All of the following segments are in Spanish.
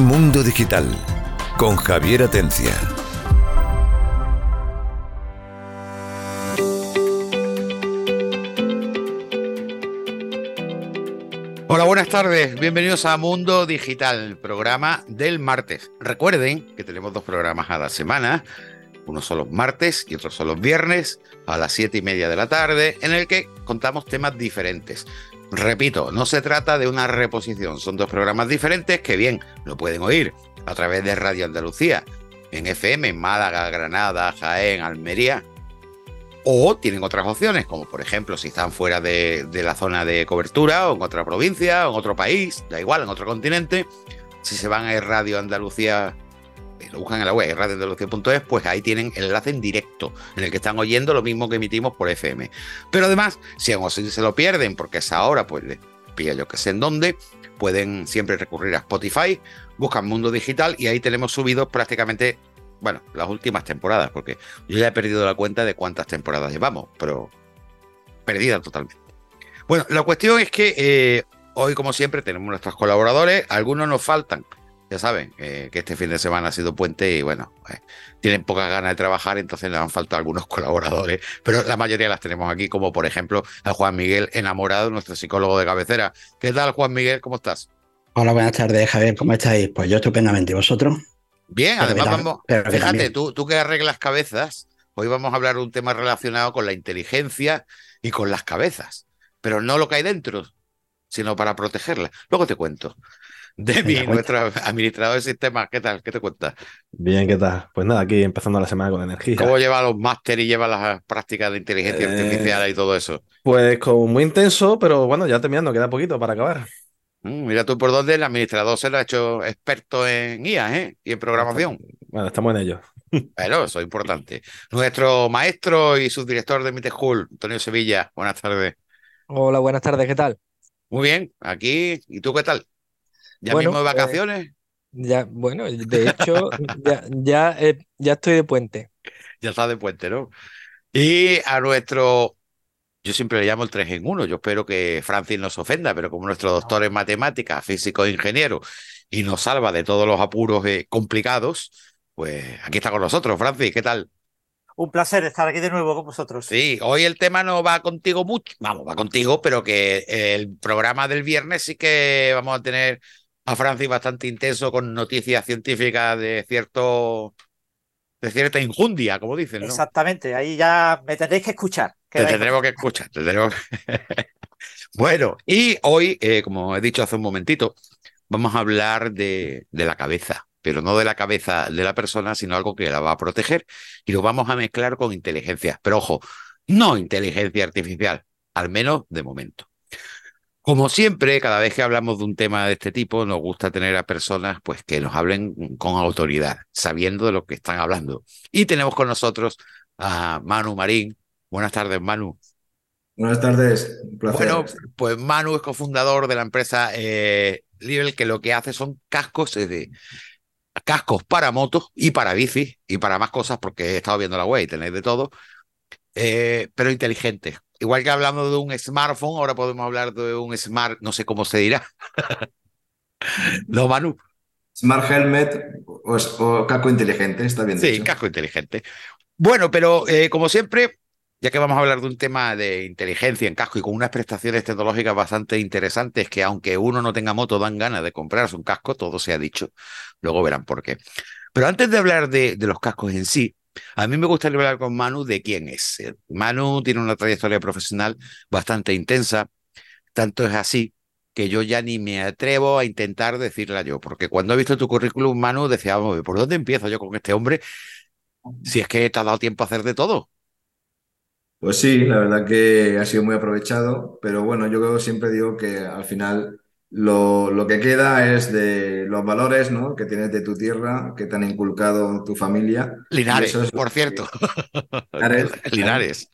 Mundo Digital con Javier Atencia. Hola, buenas tardes. Bienvenidos a Mundo Digital, programa del martes. Recuerden que tenemos dos programas a la semana. Uno son los martes y otro son los viernes a las siete y media de la tarde, en el que contamos temas diferentes. Repito, no se trata de una reposición, son dos programas diferentes que bien lo pueden oír a través de Radio Andalucía, en FM, en Málaga, Granada, Jaén, Almería, o tienen otras opciones, como por ejemplo si están fuera de, la zona de cobertura, o en otra provincia, o en otro país, da igual, en otro continente. Si se van a Radio Andalucía, lo buscan en la web, radioandalucía.es, pues ahí tienen el enlace en directo, en el que están oyendo lo mismo que emitimos por FM. Pero además, si aún así se lo pierden, porque es ahora, pues les pilla yo que sé en dónde, pueden siempre recurrir a Spotify, buscan Mundo Digital y ahí tenemos subidos prácticamente bueno, las últimas temporadas, porque yo ya he perdido la cuenta de cuántas temporadas llevamos, pero perdida totalmente. Bueno, la cuestión es que eh, hoy, como siempre, tenemos nuestros colaboradores, algunos nos faltan, ya saben, eh, que este fin de semana ha sido puente y bueno, eh, tienen pocas ganas de trabajar, entonces les han faltado algunos colaboradores, pero la mayoría las tenemos aquí, como por ejemplo a Juan Miguel Enamorado, nuestro psicólogo de cabecera. ¿Qué tal, Juan Miguel? ¿Cómo estás? Hola, buenas tardes, Javier. ¿Cómo estáis? Pues yo estupendamente. ¿Y vosotros? Bien, además vamos, fíjate, tú, tú que arreglas cabezas, hoy vamos a hablar de un tema relacionado con la inteligencia y con las cabezas, pero no lo que hay dentro, sino para protegerla. Luego te cuento. Demi, nuestro administrador de sistemas, ¿qué tal? ¿Qué te cuentas? Bien, ¿qué tal? Pues nada, aquí empezando la semana con energía. ¿Cómo lleva los másteres y lleva las prácticas de inteligencia eh, artificial y todo eso? Pues como muy intenso, pero bueno, ya terminando, queda poquito para acabar. Mm, mira tú por dónde el administrador se lo ha hecho experto en IA ¿eh? y en programación. Bueno, estamos en ello. Bueno, eso es importante. Nuestro maestro y subdirector de Mite School, Antonio Sevilla, buenas tardes. Hola, buenas tardes, ¿qué tal? Muy bien, aquí. ¿Y tú qué tal? ¿Ya mismo de eh, vacaciones? ya, bueno, de hecho, ya, ya, eh, ya estoy de puente. Ya está de puente, ¿no? Y a nuestro yo siempre le llamo el 3 en 1. Yo espero que Francis nos ofenda, pero como nuestro doctor en matemáticas, físico e ingeniero, y nos salva de todos los apuros eh, complicados, pues aquí está con nosotros. Francis, ¿qué tal? Un placer estar aquí de nuevo con vosotros. Sí, hoy el tema no va contigo mucho, vamos, va contigo, pero que el programa del viernes sí que vamos a tener a Francis bastante intenso con noticias científicas de cierto de cierta injundia, como dicen. ¿no? Exactamente, ahí ya me tendréis que escuchar. Te tendremos que escuchar, te tendremos bueno, y hoy, eh, como he dicho hace un momentito, vamos a hablar de, de la cabeza, pero no de la cabeza de la persona, sino algo que la va a proteger y lo vamos a mezclar con inteligencia. Pero ojo, no inteligencia artificial, al menos de momento. Como siempre, cada vez que hablamos de un tema de este tipo, nos gusta tener a personas pues, que nos hablen con autoridad, sabiendo de lo que están hablando. Y tenemos con nosotros a Manu Marín. Buenas tardes, Manu. Buenas tardes, un placer. Bueno, pues Manu es cofundador de la empresa eh, que lo que hace son cascos de cascos para motos y para bicis y para más cosas, porque he estado viendo la web y tenéis de todo, eh, pero inteligentes igual que hablamos de un smartphone, ahora podemos hablar de un smart, no sé cómo se dirá. no, Manu. Smart helmet o, casco inteligente, está bien. Sí, casco inteligente. Bueno, pero eh, como siempre, ya que vamos a hablar de un tema de inteligencia en casco y con unas prestaciones tecnológicas bastante interesantes que aunque uno no tenga moto dan ganas de comprarse un casco, todo se ha dicho. Luego verán por qué. Pero antes de hablar de los cascos en sí, a mí me gustaría hablar con Manu de quién es. Manu tiene una trayectoria profesional bastante intensa, tanto es así que yo ya ni me atrevo a intentar decirla yo, porque cuando he visto tu currículum, Manu, decía, ¿por dónde empiezo yo con este hombre? Si es que te ha dado tiempo a hacer de todo. Pues sí, la verdad que ha sido muy aprovechado, pero bueno, yo siempre digo que al final lo, lo, que queda es de los valores ¿no? que tienes de tu tierra, que te han inculcado tu familia. Linares, por cierto. Linares. Linares.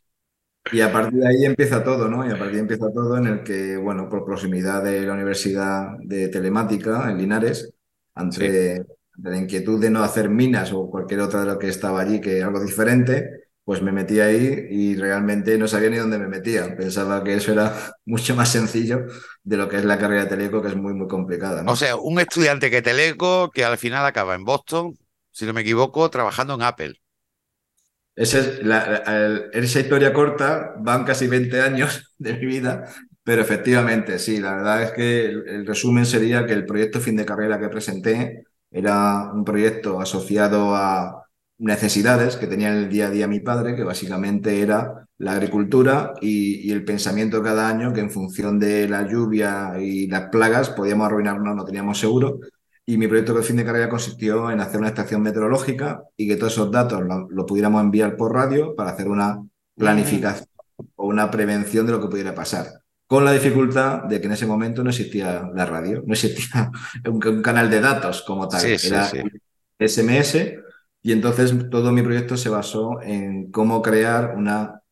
Y a partir de ahí empieza todo, ¿no? Y a partir de ahí empieza todo en el que, bueno, por proximidad de la Universidad de Telemática en Linares, ante, la inquietud de no hacer minas o cualquier otra de lo que estaba allí, que algo diferente, pues me metí ahí y realmente no sabía ni dónde me metía. Pensaba que eso era mucho más sencillo de lo que es la carrera de Teleco, que es muy, muy complicada. ¿no? O sea, un estudiante que Teleco que al final acaba en Boston, si no me equivoco, trabajando en Apple. Esa, es la, la- esa historia corta, van casi 20 años de mi vida, pero efectivamente, sí, la verdad es que el, el resumen sería que el proyecto fin de carrera que presenté era un proyecto asociado a necesidades que tenía en el día a día mi padre, que básicamente era la agricultura y, y el pensamiento cada año que en función de la lluvia y las plagas podíamos arruinarnos, no teníamos seguro. Y mi proyecto de fin de carrera consistió en hacer una estación meteorológica y que todos esos datos lo, lo pudiéramos enviar por radio para hacer una planificación o una prevención de lo que pudiera pasar. Con la dificultad de que en ese momento no existía la radio, no existía un, un canal de datos como tal. Sí, sí, Era sí. SMS y entonces todo mi proyecto se basó en cómo crear una,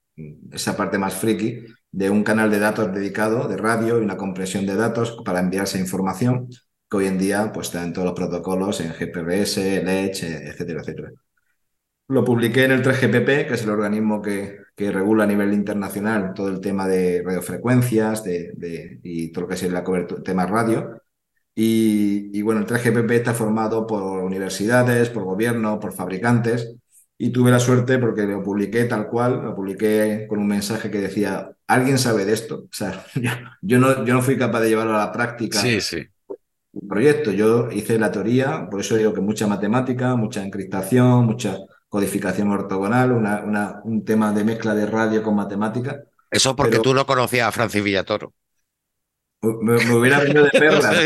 esa parte más friki de un canal de datos dedicado de radio y una compresión de datos para enviar esa información que hoy en día pues está en todos los protocolos, en GPRS, LEDGE, etcétera, etcétera. Lo publiqué en el 3GPP, que es el organismo que, que regula a nivel internacional todo el tema de radiofrecuencias de- y todo lo que es la cobertura, tema radio. Y, y bueno, el 3GPP está formado por universidades, por gobierno, por fabricantes. Y tuve la suerte porque lo publiqué tal cual, lo publiqué con un mensaje que decía, ¿alguien sabe de esto? O sea, yo, no, yo no fui capaz de llevarlo a la práctica Sí, sí. un proyecto. Yo hice la teoría, por eso digo que mucha matemática, mucha encriptación, mucha codificación ortogonal, una, una- un tema de mezcla de radio con matemática. Eso porque Pero- tú no conocías a Francis Villatoro. Me, me hubiera venido de perlas.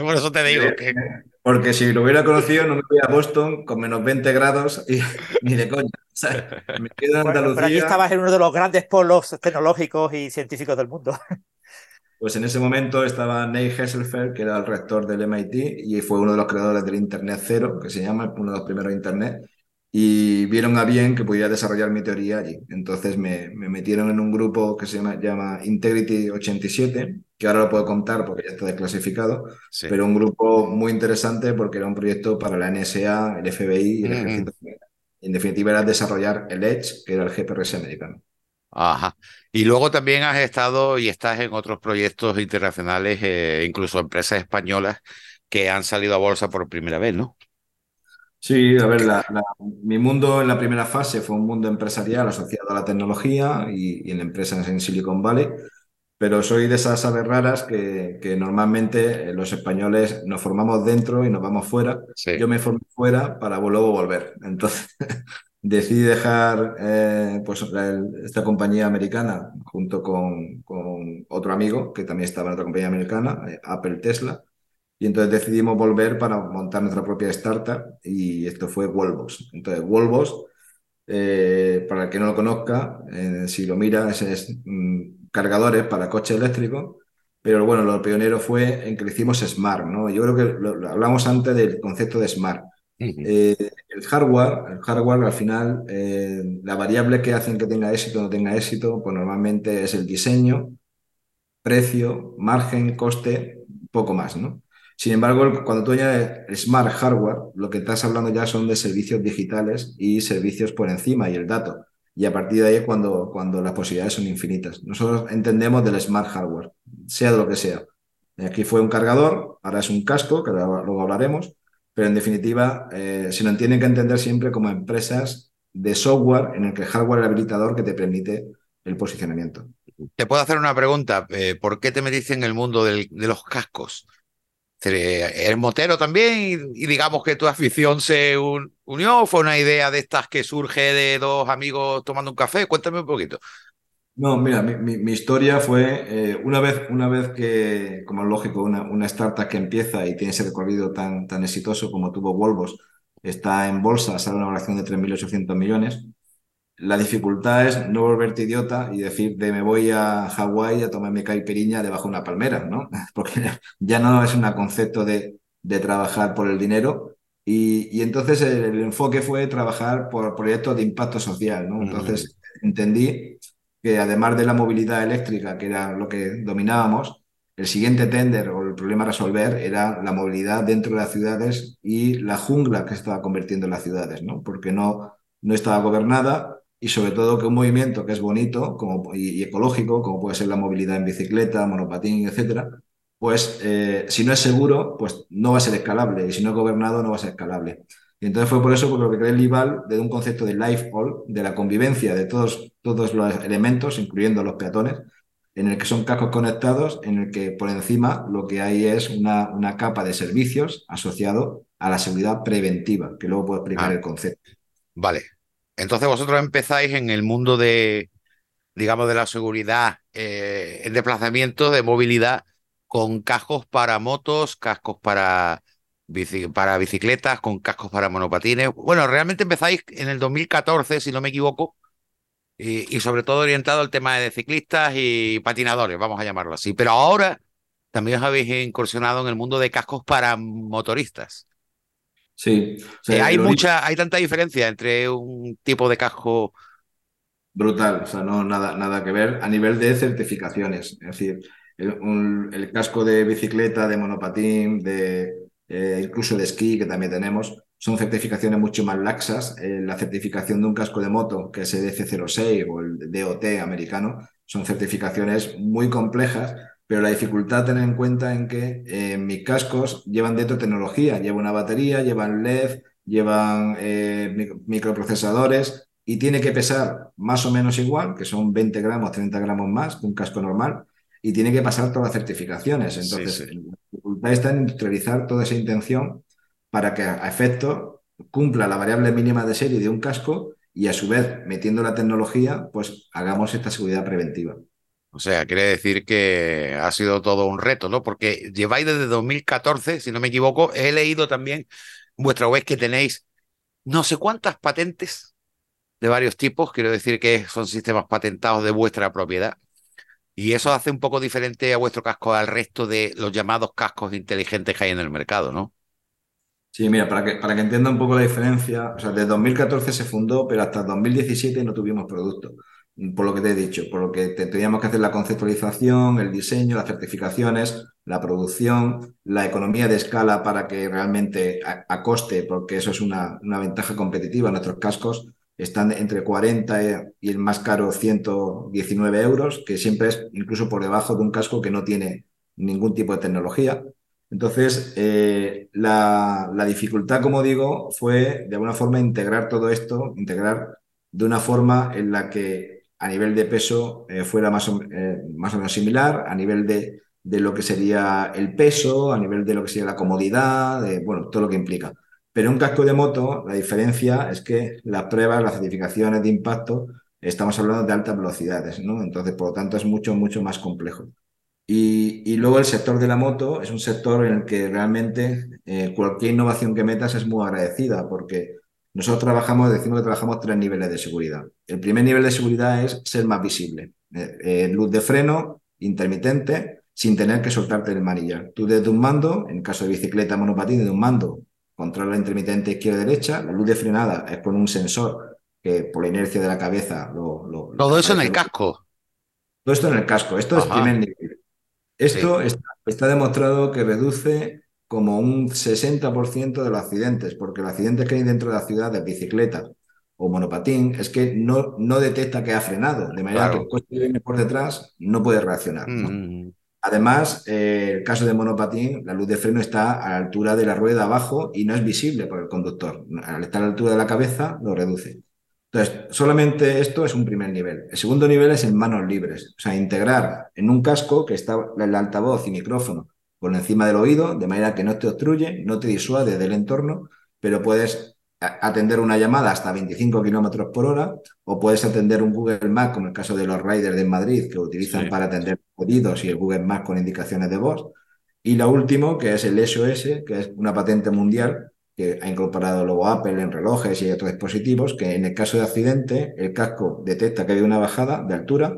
Por eso te digo que Porque si lo hubiera conocido, no me voy a Boston con menos 20 grados y ni de coña. O sea, me quedo en Bueno, pero aquí Andalucía. estabas en uno de los grandes polos tecnológicos y científicos del mundo. Pues en ese momento estaba Neil Hesselfeld, que era el rector del MIT y fue uno de los creadores del Internet Cero, que se llama, uno de los primeros Internet, y vieron a bien que pudiera desarrollar mi teoría allí. Entonces me, me metieron en un grupo que se llama, llama Integrity 87, que ahora lo puedo contar porque ya está desclasificado, sí. pero un grupo muy interesante porque era un proyecto para la NSA, el FBI y el Ujú. Ejército. En definitiva era desarrollar el Edge, que era el GPRS americano. Ajá. Y luego también has estado y estás en otros proyectos internacionales, eh, incluso empresas españolas que han salido a bolsa por primera vez, ¿no? Sí, a ver, la- la- mi mundo en la primera fase fue un mundo empresarial asociado a la tecnología y, y en empresas en Silicon Valley, pero soy de esas aves raras que, que normalmente eh, los españoles nos formamos dentro y nos vamos fuera. Sí. Yo me formé fuera para luego volver. Entonces decidí dejar eh, pues, esta compañía americana junto con, con otro amigo que también estaba en otra compañía americana, eh, Apple Tesla. Y entonces decidimos volver para montar nuestra propia startup y esto fue Wolvos. Entonces, eh, para el que no lo conozca, eh, si lo mira, es, es, mm, cargadores para coche eléctrico, pero bueno, lo pionero fue en que hicimos smart, ¿no? Yo creo que lo, lo hablamos antes del concepto de smart. Eh, el hardware, el hardware al final, eh, la variable que hacen que tenga éxito o no tenga éxito, pues normalmente es el diseño, precio, margen, coste, poco más, ¿no? Sin embargo, cuando tú añades smart hardware, lo que estás hablando ya son de servicios digitales y servicios por encima y el dato. Y a partir de ahí es cuando, cuando las posibilidades son infinitas. Nosotros entendemos del smart hardware, sea de lo que sea. Aquí fue un cargador, ahora es un casco, que luego hablaremos, pero en definitiva eh, se nos tienen que entender siempre como empresas de software en el que el hardware es el habilitador que te permite el posicionamiento. Te puedo hacer una pregunta. eh, ¿por qué te metiste en el mundo de los cascos? ¿Eres motero también? Y, digamos que tu afición se un- unió. ¿o ¿Fue una idea de estas que surge de dos amigos tomando un café? Cuéntame un poquito. No, mira, mi, mi- mi historia fue eh, una vez, una vez que, como es lógico, una, una startup que empieza y tiene ese recorrido tan, tan exitoso como tuvo Volvos, está en bolsa, sale una valoración de 3.800 millones. La dificultad es no volverte idiota y decir de me voy a Hawái a tomarme caipiriña debajo de una palmera, ¿no? Porque ya no es un concepto de, de trabajar por el dinero. Y, y entonces el, el enfoque fue trabajar por proyectos de impacto social, ¿no? Entonces entendí que además de la movilidad eléctrica, que era lo que dominábamos, el siguiente tender o el problema a resolver era la movilidad dentro de las ciudades y la jungla que se estaba convirtiendo en las ciudades, ¿no? Porque no, no estaba gobernada y sobre todo que un movimiento que es bonito como, y, y ecológico, como puede ser la movilidad en bicicleta, monopatín, etcétera, pues eh, si no es seguro, pues no va a ser escalable y si no es gobernado no va a ser escalable. Y entonces fue por eso por lo que creé el IVAL de un concepto de life all, de la convivencia de todos, todos los elementos, incluyendo los peatones, en el que son cascos conectados, en el que por encima lo que hay es una, una capa de servicios asociado a la seguridad preventiva, que luego puedo explicar Ah. el concepto. Vale. Entonces vosotros empezáis en el mundo de, digamos, de la seguridad eh, en desplazamiento, de movilidad, con cascos para motos, cascos para, bici- para bicicletas, con cascos para monopatines. Bueno, realmente empezáis en el 2014, si no me equivoco, y, y sobre todo orientado al tema de ciclistas y patinadores, vamos a llamarlo así. Pero ahora también os habéis incursionado en el mundo de cascos para motoristas. Sí, o sea, Eh, hay origen- mucha, hay tanta diferencia entre un tipo de casco. Brutal, o sea, no nada, nada que ver a nivel de certificaciones. Es decir, el, un- el casco de bicicleta, de monopatín, de eh, incluso de esquí, que también tenemos, son certificaciones mucho más laxas. Eh, la certificación de un casco de moto, que es el EC06 o el DOT americano, son certificaciones muy complejas, pero la dificultad tener en cuenta en que eh, mis cascos llevan dentro tecnología, llevan una batería, llevan LED, llevan eh, mic- microprocesadores y tiene que pesar más o menos igual, que son 20 gramos, 30 gramos más que un casco normal, y tiene que pasar todas las certificaciones. Entonces, Sí, la dificultad está en industrializar toda esa intención para que a efecto cumpla la variable mínima de serie de un casco y a su vez, metiendo la tecnología, pues hagamos esta seguridad preventiva. O sea, quiere decir que ha sido todo un reto, ¿no? Porque lleváis desde 2014, si no me equivoco, he leído también vuestra web que tenéis no sé cuántas patentes de varios tipos, quiero decir que son sistemas patentados de vuestra propiedad. Y eso hace un poco diferente a vuestro casco al resto de los llamados cascos inteligentes que hay en el mercado, ¿no? Sí, mira, para que, para que entienda un poco la diferencia, o sea, desde 2014 se fundó, pero hasta 2017 no tuvimos producto, por lo que te he dicho, por lo que te- teníamos que hacer la conceptualización, el diseño, las certificaciones, la producción, la economía de escala para que realmente a, a coste, porque eso es una, una ventaja competitiva, nuestros cascos están entre 40 y el más caro 119 euros, que siempre es incluso por debajo de un casco que no tiene ningún tipo de tecnología. Entonces, eh, la, la dificultad, como digo, fue de alguna forma integrar todo esto, integrar de una forma en la que a nivel de peso eh, fuera más o, eh, más o menos similar, a nivel de, de lo que sería el peso, a nivel de lo que sería la comodidad, de, bueno, todo lo que implica. Pero un casco de moto, la diferencia es que las pruebas, las certificaciones de impacto, estamos hablando de altas velocidades, ¿no? Entonces, por lo tanto, es mucho, mucho más complejo. Y, y luego el sector de la moto es un sector en el que realmente eh, cualquier innovación que metas es muy agradecida porque nosotros trabajamos, decimos que trabajamos tres niveles de seguridad. El primer nivel de seguridad es ser más visible. Eh, eh, luz de freno, intermitente, sin tener que soltarte el manillar. Tú desde un mando, en caso de bicicleta, monopatín, de un mando, controla intermitente izquierda-derecha, la luz de frenada es con un sensor que por la inercia de la cabeza lo... lo- Todo eso en el casco. todo esto en el casco. Esto es Ajá. primer nivel. Esto está, está demostrado que reduce como un 60% de los accidentes, porque los accidentes que hay dentro de la ciudad de bicicleta o monopatín es que no, no detecta que ha frenado, de manera Claro. que el coche que viene por detrás no puede reaccionar. ¿no? Mm, Además, eh, el caso de monopatín, la luz de freno está a la altura de la rueda abajo y no es visible por el conductor. Al estar a la altura de la cabeza, lo reduce. Entonces, solamente esto es un primer nivel. El segundo nivel es en manos libres, o sea, integrar en un casco que está el altavoz y micrófono por encima del oído, de manera que no te obstruye, no te disuade del entorno, pero puedes atender una llamada hasta 25 kilómetros por hora, o puedes atender un Google Maps, como el caso de los riders de Madrid, que utilizan Sí. para atender pedidos y el Google Maps con indicaciones de voz. Y lo último, que es el SOS, que es una patente mundial que ha incorporado luego Apple en relojes y otros dispositivos, que en el caso de accidente, el casco detecta que hay una bajada de altura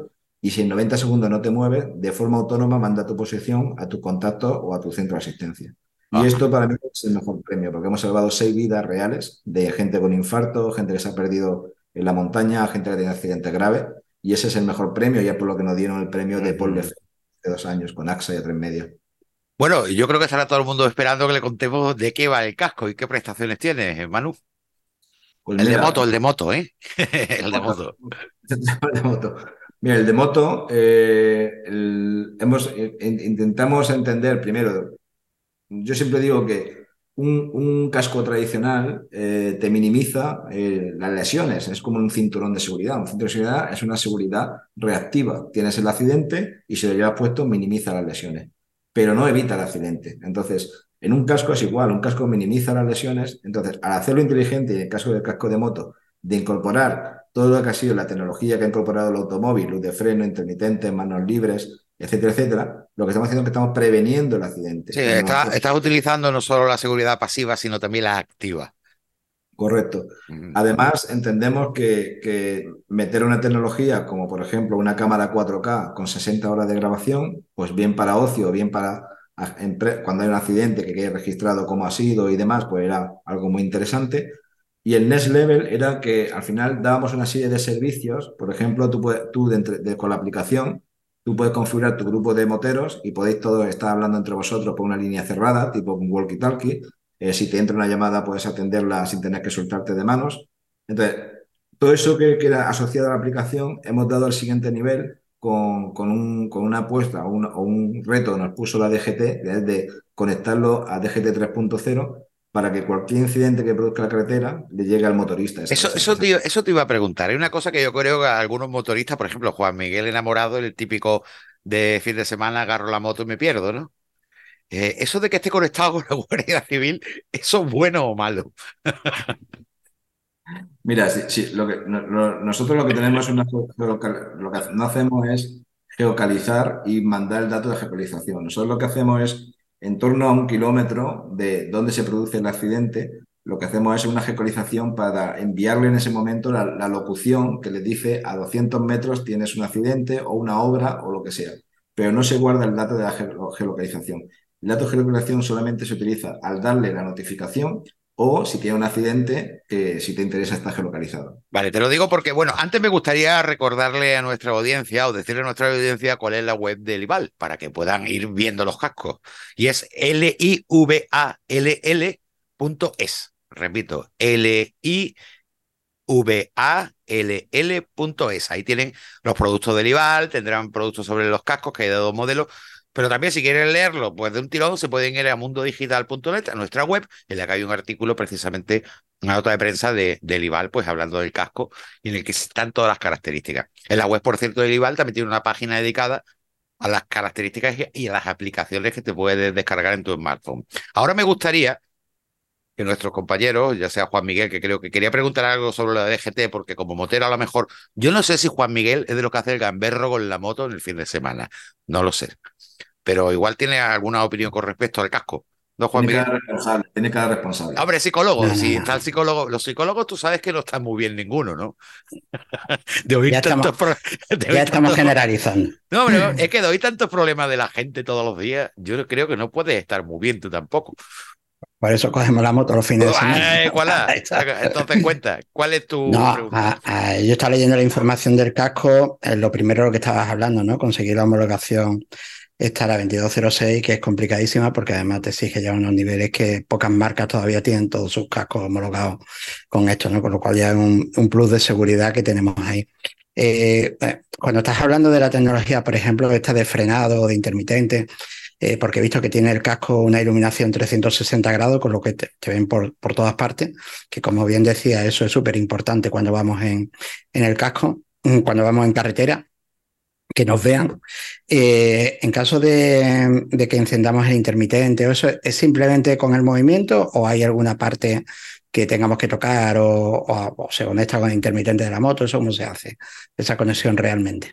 y si en 90 segundos no te mueves, de forma autónoma manda tu posición a tu contacto o a tu centro de asistencia. Y Ajá. esto para mí es el mejor premio, porque hemos salvado seis vidas reales de gente con infarto, gente que se ha perdido en la montaña, gente que tenido accidentes graves, y ese es el mejor premio, ya por lo que nos dieron el premio de Paul. Lefebvre hace dos años con AXA y a tres media. Bueno, yo creo que estará todo el mundo esperando que le contemos de qué va el casco y qué prestaciones tiene, Manu. Pues el de moto, el de moto, ¿eh? el de moto. El de moto. Mira, el de moto, eh, hemos, eh, in- intentamos entender primero, yo siempre digo que un, casco tradicional eh, te minimiza las lesiones, es como un cinturón de seguridad. Un cinturón de seguridad es una seguridad reactiva. Tienes el accidente y si lo llevas puesto minimiza las lesiones, pero no evita el accidente. Entonces, en un casco es igual, un casco minimiza las lesiones. Entonces, al hacerlo inteligente, y en el caso del casco de moto, de incorporar todo lo que ha sido la tecnología que ha incorporado el automóvil, luz de freno, intermitente, manos libres, etcétera, etcétera, lo que estamos haciendo es que estamos preveniendo el accidente. Sí, está- estás utilizando no solo la seguridad pasiva, sino también la activa. Correcto. Además, entendemos que, que meter una tecnología como, por ejemplo, una cámara 4K con 60 horas de grabación, pues bien para ocio, bien para cuando hay un accidente que quede registrado cómo ha sido y demás, pues era algo muy interesante. Y el Next Level era que al final dábamos una serie de servicios, por ejemplo, tú, tú con la aplicación, tú puedes configurar tu grupo de moteros y podéis todos estar hablando entre vosotros por una línea cerrada, tipo un walkie-talkie. Eh, si te entra una llamada, puedes atenderla sin tener que soltarte de manos. Entonces, todo eso que, que era asociado a la aplicación, hemos dado el siguiente nivel con, con, un- con una apuesta o un, reto que nos puso la DGT, de conectarlo a DGT 3.0 para que cualquier incidente que produzca la carretera le llegue al motorista. Eso, eso, te, iba- eso te iba a preguntar. Hay una cosa que yo creo que algunos motoristas, por ejemplo, Juan Miguel enamorado, el típico de fin de semana, agarro la moto y me pierdo, ¿no? Eh, eso de que esté conectado con la Guardia Civil, ¿eso es bueno o malo? Mira, sí, sí, lo que, no- lo- nosotros lo que tenemos es una geocal- lo que no hacemos es geocalizar y mandar el dato de geocalización. Nosotros lo que hacemos es, en torno a un kilómetro de donde se produce el accidente, lo que hacemos es una geocalización para enviarle en ese momento la, locución que le dice a 200 metros tienes un accidente o una obra o lo que sea. Pero no se guarda el dato de la geo- geolocalización. El dato de geolocalización solamente se utiliza al darle la notificación o si tiene un accidente, que si te interesa está geolocalizado. Vale, te lo digo porque, bueno, antes me gustaría recordarle a nuestra audiencia o decirle a nuestra audiencia cuál es la web del IVAL para que puedan ir viendo los cascos. Y es livall.es. Repito, livall.es. Ahí tienen los productos del IVAL, tendrán productos sobre los cascos, que hay de dos modelos. Pero también si quieren leerlo, pues de un tirón se pueden ir a mundodigital.net, a nuestra web, en la que hay un artículo precisamente una nota de prensa de, del IVAL, pues hablando del casco, y en el que están todas las características. En la web, por cierto, del IVAL también tiene una página dedicada a las características y a las aplicaciones que te puedes descargar en tu smartphone. Ahora me gustaría que nuestros compañeros, ya sea Juan Miguel, que creo que quería preguntar algo sobre la DGT, porque como motero a lo mejor, yo no sé si Juan Miguel es de lo que hace el gamberro con la moto en el fin de semana, no lo sé, pero igual tiene alguna opinión con respecto al casco. ¿No, Juan Tiene Miguel? cada responsable, tiene cada responsable. Hombre, psicólogo, No, si no. está el psicólogo, los psicólogos tú sabes que no están muy bien ninguno, ¿no? De oír Ya estamos- tantos pro- de Ya oír estamos tantos- generalizando. No, hombre, es que de oír tantos problemas de la gente todos los días, yo creo que no puedes estar muy bien tú tampoco. Por eso cogemos la moto los fines de semana. Ay, ¿cuál es? Ahí está. Entonces cuenta, ¿cuál es tu No, pregunta? a- a- yo estaba leyendo la información del casco, eh, lo primero lo que estabas hablando, ¿no? Conseguir la homologación esta la 2206, que es complicadísima porque además te exige ya unos niveles que pocas marcas todavía tienen todos sus cascos homologados con esto, ¿no? Con lo cual ya es un, un plus de seguridad que tenemos ahí. Eh, eh, cuando estás hablando de la tecnología, por ejemplo, esta de frenado o de intermitente, eh, porque he visto que tiene el casco una iluminación 360 grados, con lo que te, te ven por, por todas partes, que como bien decía, eso es súper importante cuando vamos en, en el casco, mm, cuando vamos en carretera, que nos vean. Eh, en caso de, de que encendamos el intermitente, o eso es simplemente con el movimiento o hay alguna parte que tengamos que tocar o, o- o se conecta con el intermitente de la moto, eso cómo se hace, esa conexión realmente.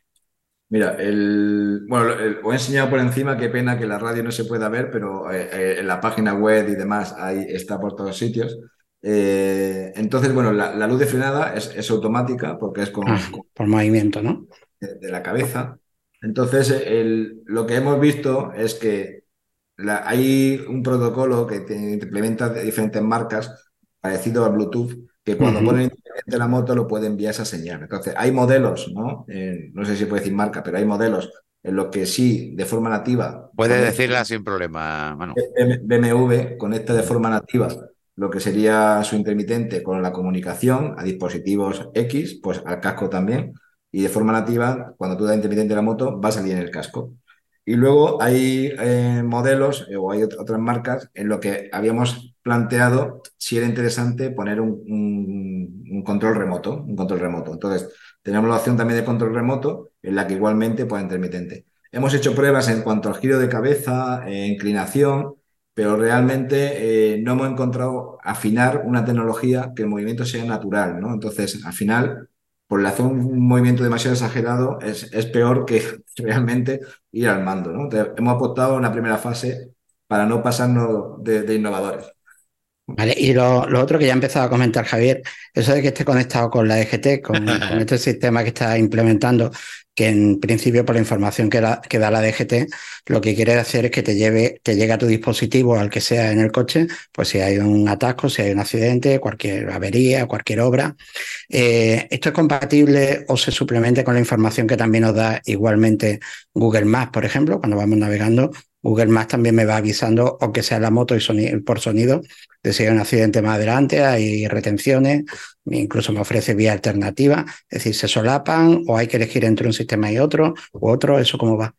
Mira, el, bueno, el- os he enseñado por encima, qué pena que la radio no se pueda ver, pero eh, eh, en la página web y demás ahí está por todos sitios. Eh, entonces, bueno, la, la luz de frenada es, es automática porque es con, Ah, con- por movimiento, ¿no? De, de la cabeza. Entonces, el- lo que hemos visto es que la- hay un protocolo que te- implementa de diferentes marcas, parecido al Bluetooth, que cuando ponen de la moto lo puede enviar esa señal. Entonces, hay modelos, ¿no? Eh, no sé si puede decir marca, pero hay modelos en los que sí, de forma nativa. Conecta- decirla sin problema, Manu. BMW conecta de forma nativa lo que sería su intermitente con la comunicación a dispositivos X, pues al casco también. Y de forma nativa, cuando tú das intermitente la moto, va a salir en el casco. Y luego hay eh, modelos eh, o hay ot- otras marcas en lo que habíamos planteado si era interesante poner un, control remoto, un control remoto. Entonces, tenemos la opción también de control remoto en la que igualmente puede intermitente. Hemos hecho pruebas en cuanto al giro de cabeza, eh, inclinación, pero realmente no hemos encontrado afinar una tecnología que el movimiento sea natural, ¿no? Entonces, al final, por hacer un movimiento demasiado exagerado, es, es peor que realmente ir al mando, ¿no? Hemos apostado en la primera fase para no pasarnos de innovadores. Vale, y lo, lo otro que ya ha empezado a comentar Javier, eso de que esté conectado con la EGT, con, con este sistema que está implementando, que en principio por la información que da, que da la DGT, lo que quiere hacer es que te lleve, te llegue a tu dispositivo, al que sea en el coche, pues si hay un atasco, si hay un accidente, cualquier avería, cualquier obra. Eh, ¿Esto es compatible o se suplementa con la información que también nos da igualmente Google Maps, por ejemplo, cuando vamos navegando? Google Maps también me va avisando, aunque sea la moto y por sonido, de si hay un accidente más adelante, hay retenciones, incluso me ofrece vía alternativa, es decir, se solapan o hay que elegir entre un sistema y otro, u otro, ¿eso cómo va?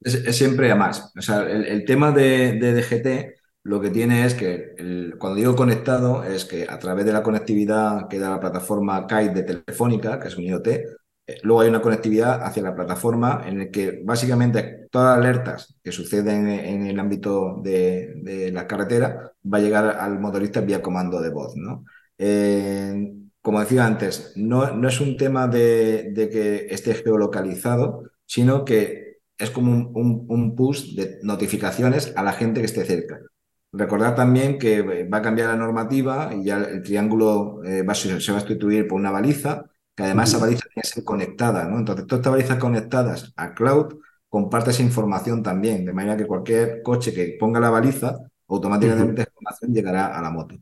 Es, siempre a más. O sea, el, tema de, DGT lo que tiene es que, cuando digo conectado, es que a través de la conectividad que da la plataforma Kite de Telefónica, que es un IoT, luego hay una conectividad hacia la plataforma en el que básicamente todas las alertas que suceden en, el ámbito de, de la carretera va a llegar al motorista vía comando de voz, ¿no? Eh, como decía antes, no, no es un tema de, de que esté geolocalizado, sino que es como un, un- push de notificaciones a la gente que esté cerca. Recordad también que eh, va a cambiar la normativa y ya el triángulo eh, va se va a sustituir por una baliza, que además esa baliza tiene que ser conectada, ¿no? Entonces, todas estas balizas conectadas a cloud comparte esa información también, de manera que cualquier coche que ponga la baliza, automáticamente esa información llegará a la moto.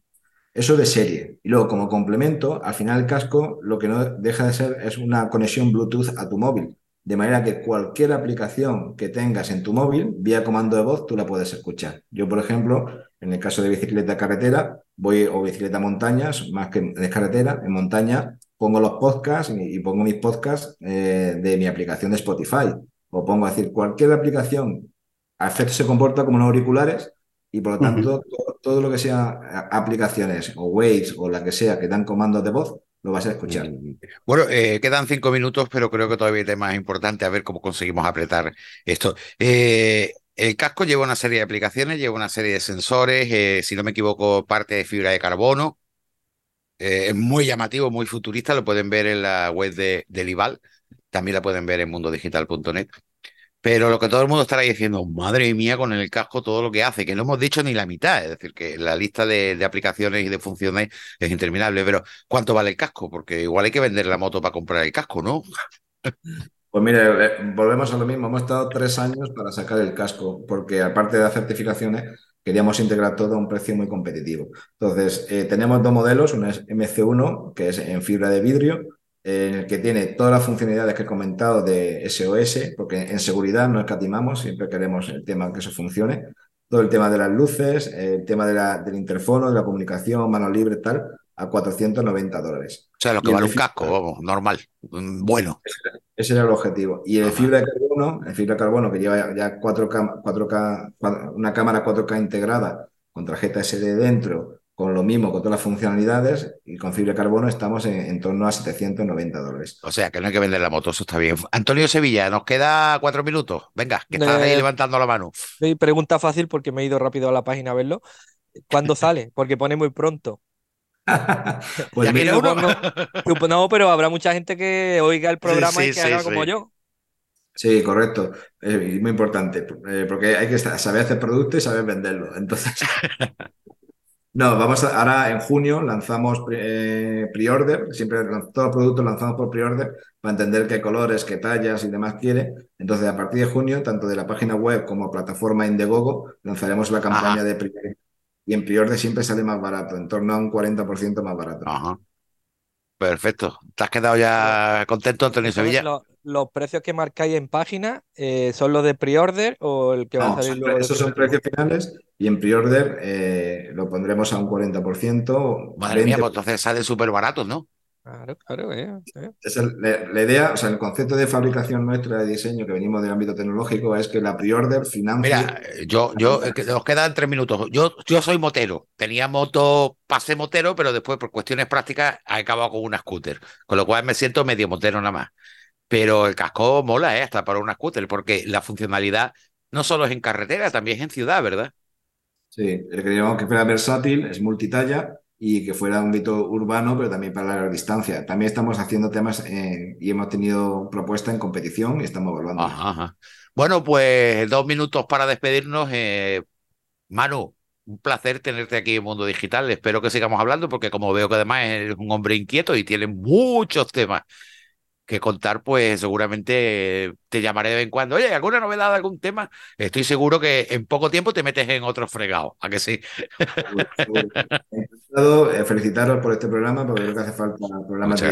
Eso de serie. Y luego, como complemento, al final el casco lo que no deja de ser es una conexión Bluetooth a tu móvil. De manera que cualquier aplicación que tengas en tu móvil, vía comando de voz, tú la puedes escuchar. Yo, por ejemplo, en el caso de bicicleta carretera, voy o bicicleta montañas, más que de carretera, en montaña pongo los podcasts y, y pongo mis podcasts eh, de mi aplicación de Spotify. O pongo a decir, cualquier aplicación a efecto se comporta como unos auriculares y por lo tanto todo, todo lo que sea aplicaciones o Waze o la que sea que dan comandos de voz, lo vas a escuchar. Bueno, eh, quedan cinco minutos, pero creo que todavía hay temas importantes. A ver cómo conseguimos apretar esto. Eh, el casco lleva una serie de aplicaciones, lleva una serie de sensores, eh, si no me equivoco, parte de fibra de carbono. Eh, es muy llamativo, muy futurista, lo pueden ver en la web de, del IVAL, también la pueden ver en mundodigital.net. Pero lo que todo el mundo estará diciendo, madre mía, con el casco todo lo que hace, que no hemos dicho ni la mitad, es decir, que la lista de, de aplicaciones y de funciones es interminable, pero ¿cuánto vale el casco? Porque igual hay que vender la moto para comprar el casco, ¿no? Pues mire, eh, volvemos a lo mismo. Hemos estado tres años para sacar el casco, porque aparte de las certificaciones, queríamos integrar todo a un precio muy competitivo. Entonces, eh, tenemos dos modelos, uno es MC1, que es en fibra de vidrio, en el que tiene todas las funcionalidades que he comentado de SOS, porque en seguridad no escatimamos, siempre queremos el tema que eso funcione. Todo el tema de las luces, el tema de la- del interfono, de la comunicación, mano libre, tal, a 490 dólares. O sea, lo que vale un casco, normal, bueno. ese era el objetivo. Y el Ajá. fibra de carbono, el fibra de carbono que lleva ya 4K, 4K, cua- una cámara 4K integrada con tarjeta SD dentro, con lo mismo, con todas las funcionalidades, y con fibra de carbono estamos en, en torno a 790 dólares. O sea, que no hay que vender la moto, eso está bien. Antonio Sevilla, nos queda cuatro minutos. Venga, que estás ahí Eh, levantando la mano. Sí, pregunta fácil porque me he ido rápido a la página a verlo. ¿Cuándo sale? Porque pone muy pronto. Pues ¿Ya mira, uno? No, pero habrá mucha gente que oiga el programa sí, y que sí, haga como yo. Sí, correcto. Eh, muy importante, eh, porque hay que saber hacer producto y saber venderlo. Entonces, no, vamos a, ahora en junio lanzamos eh, pre-order, siempre todos los productos lanzamos por pre-order para entender qué colores, qué tallas y demás quiere. Entonces, a partir de junio, tanto de la página web como plataforma Indiegogo, lanzaremos la campaña Ajá. de pre-order. Y en pre-order siempre sale más barato, en torno a un 40% más barato. Ajá. Perfecto. ¿Te has quedado ya contento, Antonio Sevilla? Lo, los precios que marcáis en página eh, son los de pre-order o el que va a No, salir son- luego esos son precios finales y en pre-order eh, lo pondremos a un 40%. Madre mía, 20%. pues entonces salen súper baratos, ¿no? Claro, claro, eh, eh. Es el- la, la idea, o sea, el concepto de fabricación nuestra de diseño que venimos del ámbito tecnológico es que la pre-order financie. Mira, yo, yo, eh, que nos quedan tres minutos. Yo, yo soy motero. Tenía moto, pasé motero, pero después por cuestiones prácticas he acabado con una scooter. Con lo cual me siento medio motero nada más. Pero el casco mola, ¿eh? Hasta para una scooter, porque la funcionalidad no solo es en carretera, también es en ciudad, ¿verdad? Sí, queríamos que fuera versátil, es multitalla y que fuera un ámbito urbano, pero también para larga distancia. También estamos haciendo temas eh, y hemos tenido propuesta en competición y estamos evaluando. Bueno, pues dos minutos para despedirnos. eh, Manu, un placer tenerte aquí en Mundo Digital. Espero que sigamos hablando porque como veo que además eres un hombre inquieto y tienes muchos temas que contar, pues seguramente te llamaré de vez en cuando. Oye, ¿alguna novedad algún tema? Estoy seguro que en poco tiempo te metes en otro fregado. ¿A que sí? Eh, felicitaros por este programa, porque creo que hace falta programas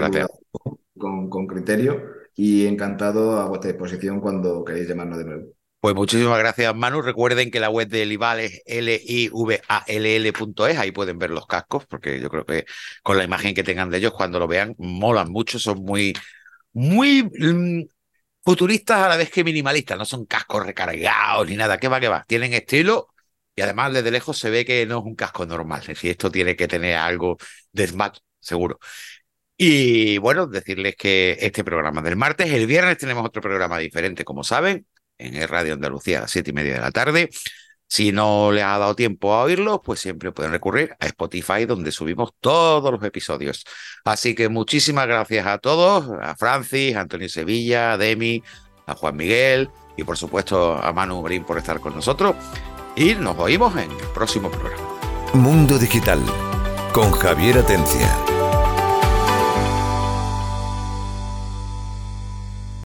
con, con criterio y encantado a vuestra disposición cuando queréis llamarnos de nuevo. Pues muchísimas gracias, Manu. Recuerden que la web de Lival es livall.es. Ahí pueden ver los cascos, porque yo creo que con la imagen que tengan de ellos, cuando lo vean, molan mucho. Son muy, muy mm, futuristas a la vez que minimalistas. No son cascos recargados ni nada. ¿Qué va, qué va? Tienen estilo y además desde lejos se ve que no es un casco normal. Es decir, esto tiene que tener algo de smart, seguro. Y bueno, decirles que este programa del martes, el viernes tenemos otro programa diferente, como saben, en el Radio Andalucía a las siete y media de la tarde. Si no les ha dado tiempo a oírlo, pues siempre pueden recurrir a Spotify, donde subimos todos los episodios. Así que muchísimas gracias a todos, a Francis, a Antonio Sevilla, a Demi, a Juan Miguel y por supuesto a Manu Brin por estar con nosotros. Y nos oímos en el próximo programa. Mundo Digital con Javier Atencia.